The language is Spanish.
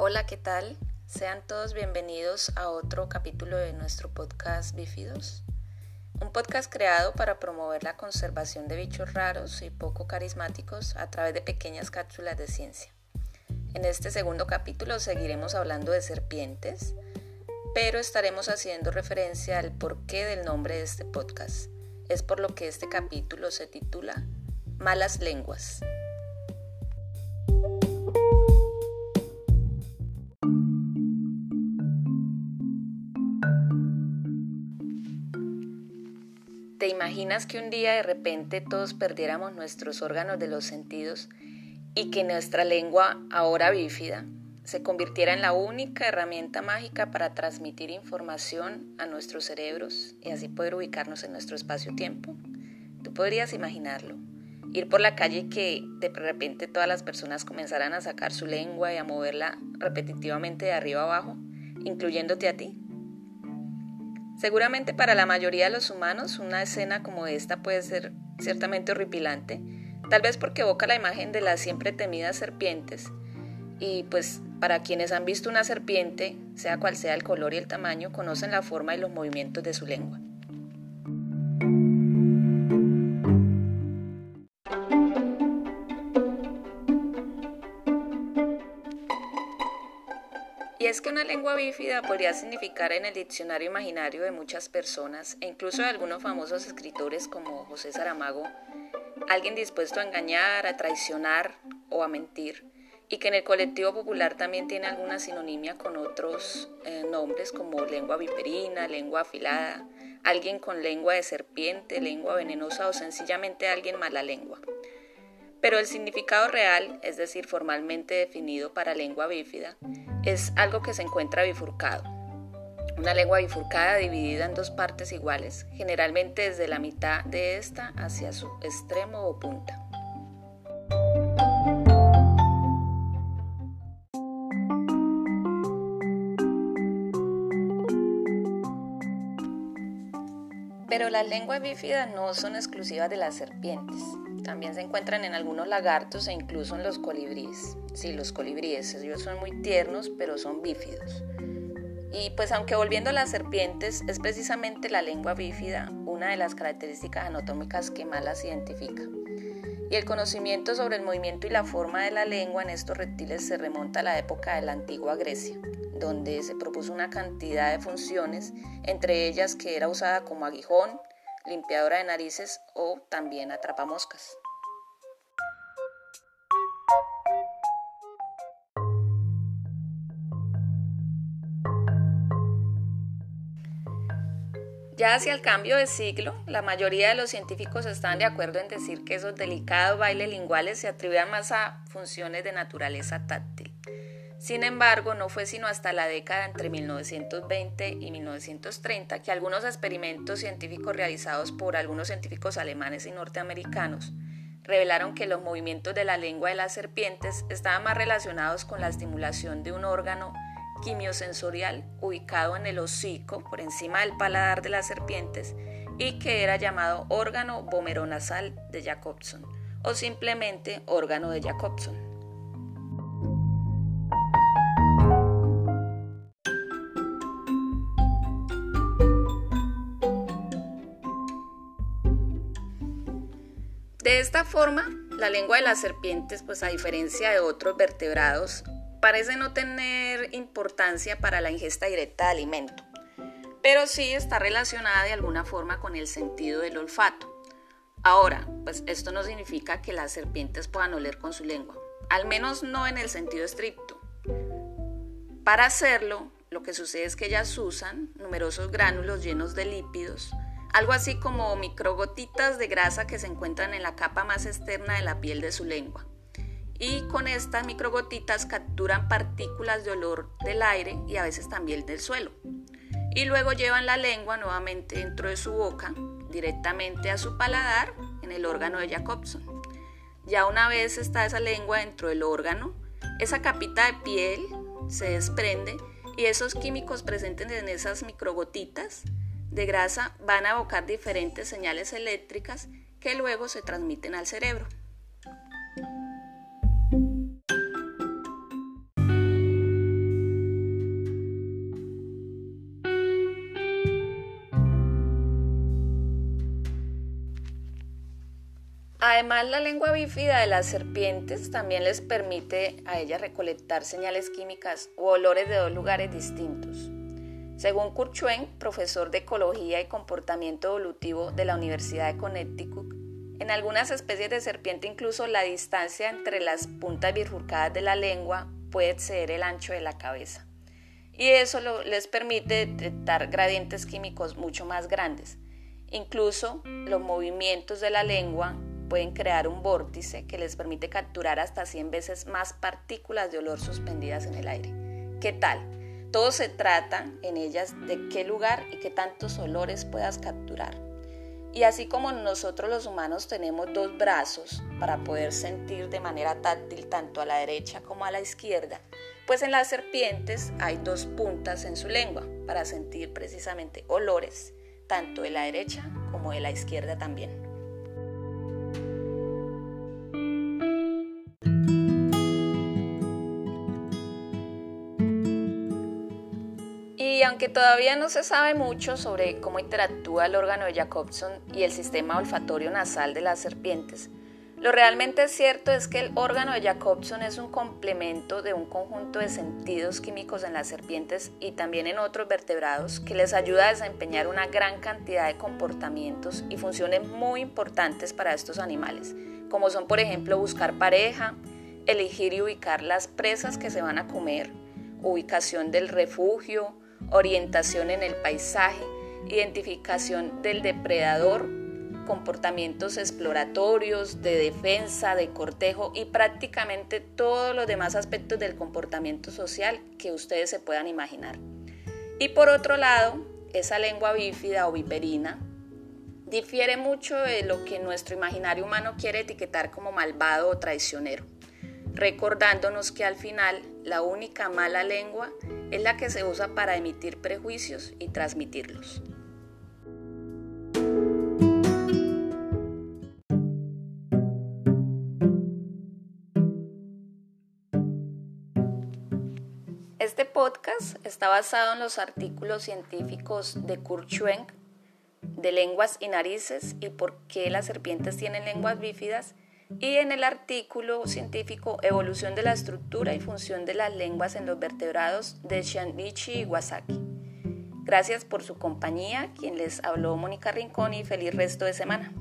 Hola, ¿qué tal? Sean todos bienvenidos a otro capítulo de nuestro podcast Bífidos, un podcast creado para promover la conservación de bichos raros y poco carismáticos a través de pequeñas cápsulas de ciencia. En este segundo capítulo seguiremos hablando de serpientes, pero estaremos haciendo referencia al porqué del nombre de este podcast. Es por lo que este capítulo se titula Malas lenguas. Imaginas que un día de repente todos perdiéramos nuestros órganos de los sentidos y que nuestra lengua, ahora bífida, se convirtiera en la única herramienta mágica para transmitir información a nuestros cerebros y así poder ubicarnos en nuestro espacio-tiempo? Tú podrías imaginarlo. Ir por la calle y que de repente todas las personas comenzaran a sacar su lengua y a moverla repetitivamente de arriba abajo, incluyéndote a ti. Seguramente para la mayoría de los humanos una escena como esta puede ser ciertamente horripilante, tal vez porque evoca la imagen de las siempre temidas serpientes. Y pues para quienes han visto una serpiente, sea cual sea el color y el tamaño, conocen la forma y los movimientos de su lengua. Es que una lengua bífida podría significar en el diccionario imaginario de muchas personas e incluso de algunos famosos escritores como José Saramago, alguien dispuesto a engañar, a traicionar o a mentir, y que en el colectivo popular también tiene alguna sinonimia con otros eh, nombres como lengua viperina, lengua afilada, alguien con lengua de serpiente, lengua venenosa o sencillamente alguien mala lengua. Pero el significado real, es decir, formalmente definido para lengua bífida, es algo que se encuentra bifurcado. Una lengua bifurcada dividida en dos partes iguales, generalmente desde la mitad de esta hacia su extremo o punta. Pero las lenguas bífidas no son exclusivas de las serpientes. También se encuentran en algunos lagartos e incluso en los colibríes. Sí, los colibríes, ellos son muy tiernos, pero son bífidos. Y pues aunque volviendo a las serpientes, es precisamente la lengua bífida una de las características anatómicas que más las identifica. Y el conocimiento sobre el movimiento y la forma de la lengua en estos reptiles se remonta a la época de la antigua Grecia, donde se propuso una cantidad de funciones, entre ellas que era usada como aguijón, limpiadora de narices o también atrapamoscas. Ya hacia el cambio de siglo, la mayoría de los científicos están de acuerdo en decir que esos delicados bailes linguales se atribuían más a funciones de naturaleza táctil. Sin embargo, no fue sino hasta la década entre 1920 y 1930 que algunos experimentos científicos realizados por algunos científicos alemanes y norteamericanos revelaron que los movimientos de la lengua de las serpientes estaban más relacionados con la estimulación de un órgano quimiosensorial ubicado en el hocico por encima del paladar de las serpientes y que era llamado órgano vomeronasal de Jacobson o simplemente órgano de Jacobson. De esta forma, la lengua de las serpientes, pues a diferencia de otros vertebrados, parece no tener importancia para la ingesta directa de alimento, pero sí está relacionada de alguna forma con el sentido del olfato. Ahora, pues esto no significa que las serpientes puedan oler con su lengua, al menos no en el sentido estricto. Para hacerlo, lo que sucede es que ellas usan numerosos gránulos llenos de lípidos, algo así como microgotitas de grasa que se encuentran en la capa más externa de la piel de su lengua. Y con estas microgotitas capturan partículas de olor del aire y a veces también del suelo. Y luego llevan la lengua nuevamente dentro de su boca, directamente a su paladar, en el órgano de Jacobson. Ya una vez está esa lengua dentro del órgano, esa capita de piel se desprende y esos químicos presentes en esas microgotitas de grasa van a evocar diferentes señales eléctricas que luego se transmiten al cerebro. Además, la lengua bífida de las serpientes también les permite a ellas recolectar señales químicas u olores de dos lugares distintos. Según Kurt profesor de Ecología y Comportamiento Evolutivo de la Universidad de Connecticut, en algunas especies de serpiente incluso la distancia entre las puntas bifurcadas de la lengua puede exceder el ancho de la cabeza. Y eso les permite detectar gradientes químicos mucho más grandes. Incluso los movimientos de la lengua pueden crear un vórtice que les permite capturar hasta 100 veces más partículas de olor suspendidas en el aire. ¿Qué tal? Todo se trata en ellas de qué lugar y qué tantos olores puedas capturar. Y así como nosotros los humanos tenemos dos brazos para poder sentir de manera táctil tanto a la derecha como a la izquierda, pues en las serpientes hay dos puntas en su lengua para sentir precisamente olores, tanto de la derecha como de la izquierda también. Y aunque todavía no se sabe mucho sobre cómo interactúa el órgano de Jacobson y el sistema olfatorio nasal de las serpientes, lo realmente cierto es que el órgano de Jacobson es un complemento de un conjunto de sentidos químicos en las serpientes y también en otros vertebrados que les ayuda a desempeñar una gran cantidad de comportamientos y funciones muy importantes para estos animales, como son por ejemplo buscar pareja, elegir y ubicar las presas que se van a comer, ubicación del refugio, orientación en el paisaje, identificación del depredador, comportamientos exploratorios, de defensa, de cortejo y prácticamente todos los demás aspectos del comportamiento social que ustedes se puedan imaginar. Y por otro lado, esa lengua bífida o viperina difiere mucho de lo que nuestro imaginario humano quiere etiquetar como malvado o traicionero recordándonos que al final la única mala lengua es la que se usa para emitir prejuicios y transmitirlos. Este podcast está basado en los artículos científicos de Kurt Schwenk de lenguas y narices y por qué las serpientes tienen lenguas bífidas y en el artículo científico Evolución de la estructura y función de las lenguas en los vertebrados de Shanbichi Iwasaki. Gracias por su compañía, quien les habló Mónica Rincón y feliz resto de semana.